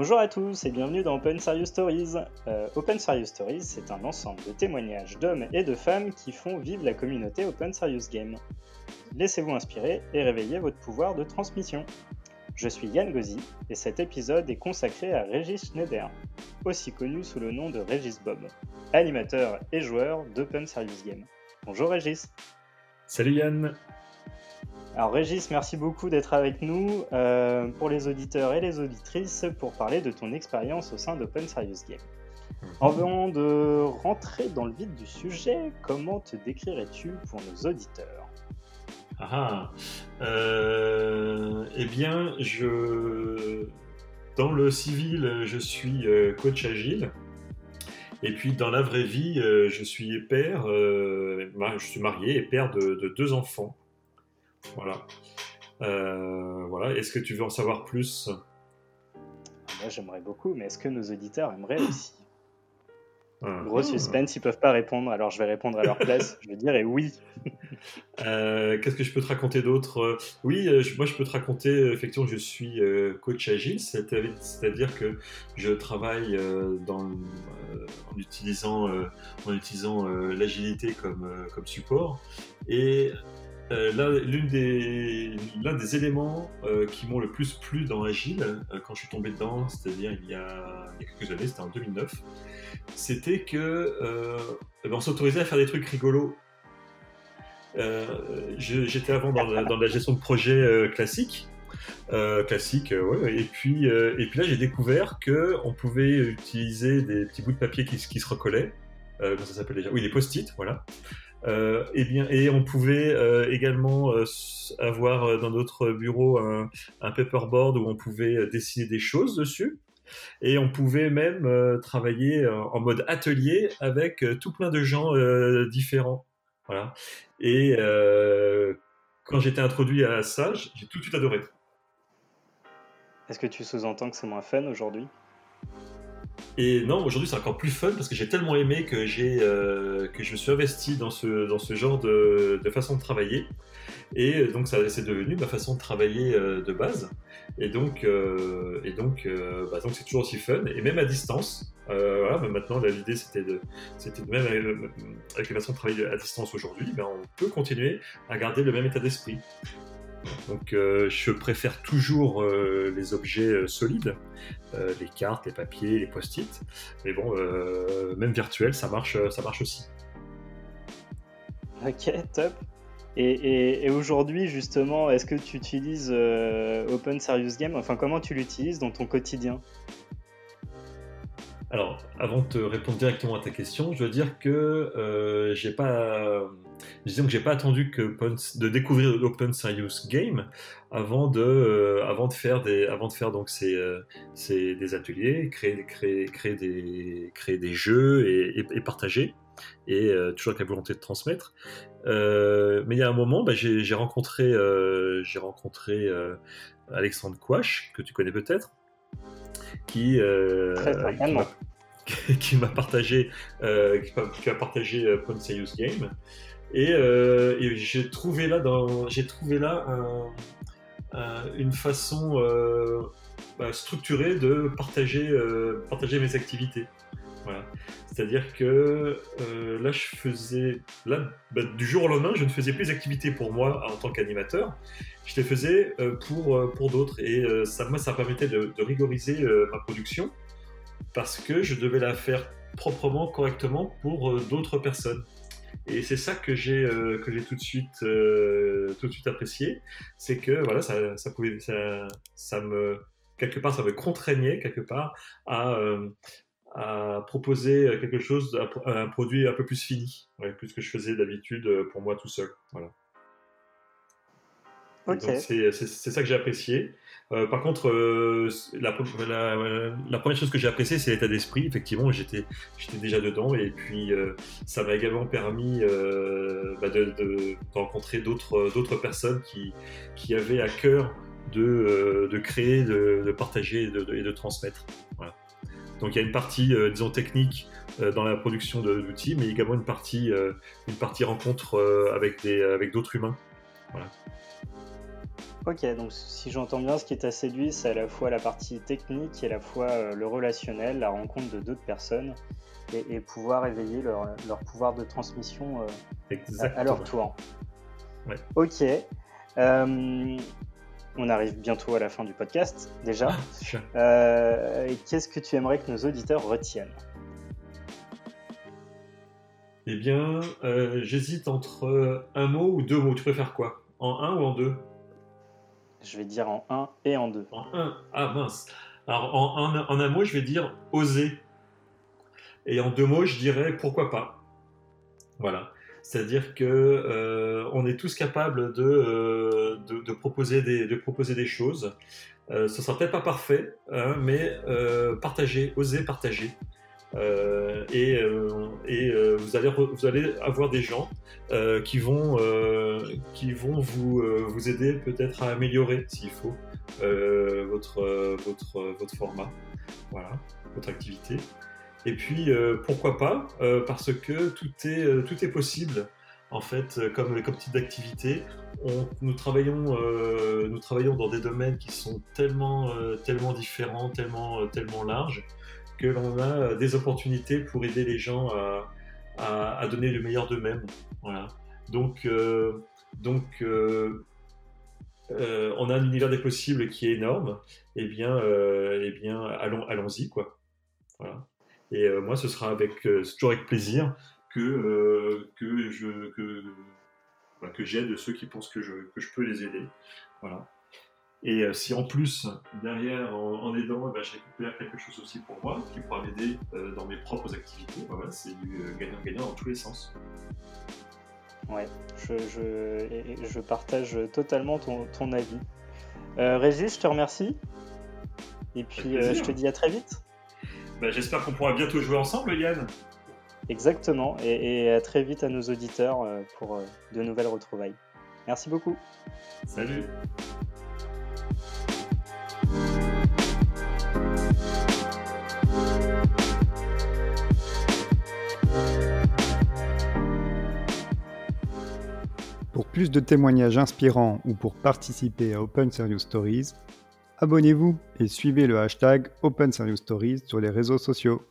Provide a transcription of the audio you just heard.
Bonjour à tous et bienvenue dans Open Serious Stories. Euh, Open Serious Stories, c'est un ensemble de témoignages d'hommes et de femmes qui font vivre la communauté Open Serious Game. Laissez-vous inspirer et réveillez votre pouvoir de transmission. Je suis Yann Gozi et cet épisode est consacré à Régis Schneider, aussi connu sous le nom de Régis Bob, animateur et joueur d'Open Serious Game. Bonjour Régis. Salut Yann. Alors Régis, merci beaucoup d'être avec nous euh, pour les auditeurs et les auditrices pour parler de ton expérience au sein d'Open Serious Game. Mhm. Avant de rentrer dans le vif du sujet, comment te décrirais-tu pour nos auditeurs? Ah, euh, eh bien, je dans le civil, je suis euh, coach agile. Et puis dans la vraie vie, je suis père, je suis marié et père de deux enfants. Voilà. Euh, voilà. Est-ce que tu veux en savoir plus? Moi, j'aimerais beaucoup, mais est-ce que nos auditeurs aimeraient aussi ah. Gros suspense, ils peuvent pas répondre, alors je vais répondre à leur place. je vais dire et oui. Euh, qu'est-ce que je peux te raconter d'autre? Oui, euh, moi je peux te raconter, effectivement, je suis coach agile, c'est-à-dire que je travaille dans, en utilisant, en utilisant l'agilité comme, comme support. Et euh, l'un des, éléments euh, qui m'ont le plus plu dans Agile, euh, quand je suis tombé dedans, c'est-à-dire il, y a quelques années, c'était en 2009, c'était que ben, on s'autorisait à faire des trucs rigolos. J'étais avant dans la, gestion de projet classique, classique, et puis là j'ai découvert que on pouvait utiliser des petits bouts de papier qui, qui se recollaient. comment ça s'appelle déjà? Oui, des post-it, voilà. Euh, et, bien, et on pouvait euh, également euh, avoir dans notre bureau un, un, paperboard où on pouvait dessiner des choses dessus. Et on pouvait même travailler en mode atelier avec tout plein de gens différents. Voilà. Et quand j'étais introduit à ça, j'ai tout de suite adoré. Est-ce que tu sous-entends que c'est moins fun aujourd'hui? Et non, aujourd'hui c'est encore plus fun parce que j'ai tellement aimé que, j'ai, euh, que je me suis investi dans ce, dans ce genre de, façon de travailler. Et donc ça c'est devenu ma façon de travailler euh, de base. Et donc, euh, et donc, bah, c'est toujours aussi fun. Et même à distance, maintenant l'idée c'était de, même avec, les façons de travailler à distance aujourd'hui, ben, on peut continuer à garder le même état d'esprit. Donc euh, je préfère toujours euh, les objets euh, solides, les cartes, les papiers, les post-it. Mais bon, même virtuel, ça marche, ça marche aussi. Ok, top. Et, aujourd'hui, justement, est-ce que tu utilises Open Serious Game? Enfin, comment tu l'utilises dans ton quotidien? Alors, avant de te répondre directement à ta question, je veux dire que j'ai pas disons que j'ai pas attendu que de découvrir l'Open Serious Game avant de, euh, avant de faire des, avant de faire donc ces, euh, des ateliers, créer, créer, créer des, créer des jeux et, et, partager, et euh, toujours avec la volonté de transmettre. mais il y a un moment, bah, j'ai rencontré, j'ai rencontré Alexandre Quash que tu connais peut-être, qui, qui m'a partagé, qui, a partagé Open Serious Game. Euh, et, j'ai trouvé là, dans, j'ai trouvé là une façon euh, bah, structurée de partager, euh, partager mes activités. C'est-à-dire que là, je faisais, là, bah, du jour au lendemain, je ne faisais plus d'activités pour moi en tant qu'animateur. Je les faisais pour, pour d'autres. Et ça, moi, ça permettait de, rigoriser ma production parce que je devais la faire proprement, correctement pour d'autres personnes. Et c'est ça que j'ai euh, tout de suite euh, tout de suite apprécié, c'est que voilà ça, ça pouvait ça, ça, me quelque part ça me contraignait quelque part à euh, à proposer quelque chose, un produit un peu plus fini, ouais, plus que je faisais d'habitude pour moi tout seul. Voilà. C'est ça que j'ai apprécié. Euh, par contre, euh, la, première chose que j'ai appréciée, c'est l'état d'esprit. Effectivement, j'étais déjà dedans et puis euh, ça m'a également permis bah, de, rencontrer d'autres personnes qui, qui avaient à cœur de, de créer, de, partager et de, transmettre. Donc il y a une partie, disons, technique dans la production d'outils, mais également une partie, une partie rencontre avec d'autres avec humains. Voilà. Ok, donc si j'entends bien, ce qui t'a séduit, c'est à la fois la partie technique et à la fois euh, le relationnel, la rencontre de d'autres personnes et, pouvoir éveiller leur, pouvoir de transmission euh, à, leur tour. Ok. Euh, on arrive bientôt à la fin du podcast, déjà. Ah, qu'est-ce que tu aimerais que nos auditeurs retiennent? Eh bien, j'hésite entre un mot ou deux mots. Tu préfères quoi? En un ou en deux? Je vais dire en 1 et en 2. En 1 Ah mince. Alors en, en, un mot, je vais dire oser. Et en deux mots, je dirais pourquoi pas. Voilà. C'est-à-dire que euh, on est tous capables de, euh, de, proposer, des, de proposer des choses. Euh, ce sera peut-être pas parfait, hein, mais partager, oser partager. Et, et vous, allez vous allez avoir des gens qui vont, qui vont vous, vous aider peut-être à améliorer, s'il faut, votre, votre, votre format, voilà, votre activité. Et puis, pourquoi pas Parce que tout est, tout est possible en fait, comme, comme type d'activité. nous, travaillons, nous travaillons dans des domaines qui sont tellement, tellement différents, tellement, tellement larges, que l'on a euh, des opportunités pour aider les gens à, donner le meilleur d'eux-mêmes. Voilà. Donc, euh, donc euh, on a un univers des possibles qui est énorme. Eh bien, eh bien allons, allons-y, quoi. Voilà. Et moi, ce sera avec, toujours avec plaisir que, que je que, que j'aide ceux qui pensent que je, que je peux les aider. Voilà. Et euh, si en plus, derrière, en, aidant, eh ben, je récupère quelque chose aussi pour moi, qui pourra m'aider euh, dans mes propres activités, voilà, c'est du euh, gagnant-gagnant dans tous les sens. Ouais, je, je, je partage totalement ton, ton avis. Régis, je te remercie. Et puis, je te dis à très vite. Ben, j'espère qu'on pourra bientôt jouer ensemble, Yann. Exactement, et, et à très vite à nos auditeurs pour de nouvelles retrouvailles. Merci beaucoup. Salut. Pour plus de témoignages inspirants ou pour participer à Open Serious Stories, abonnez-vous et suivez le hashtag Open Serious Stories sur les réseaux sociaux.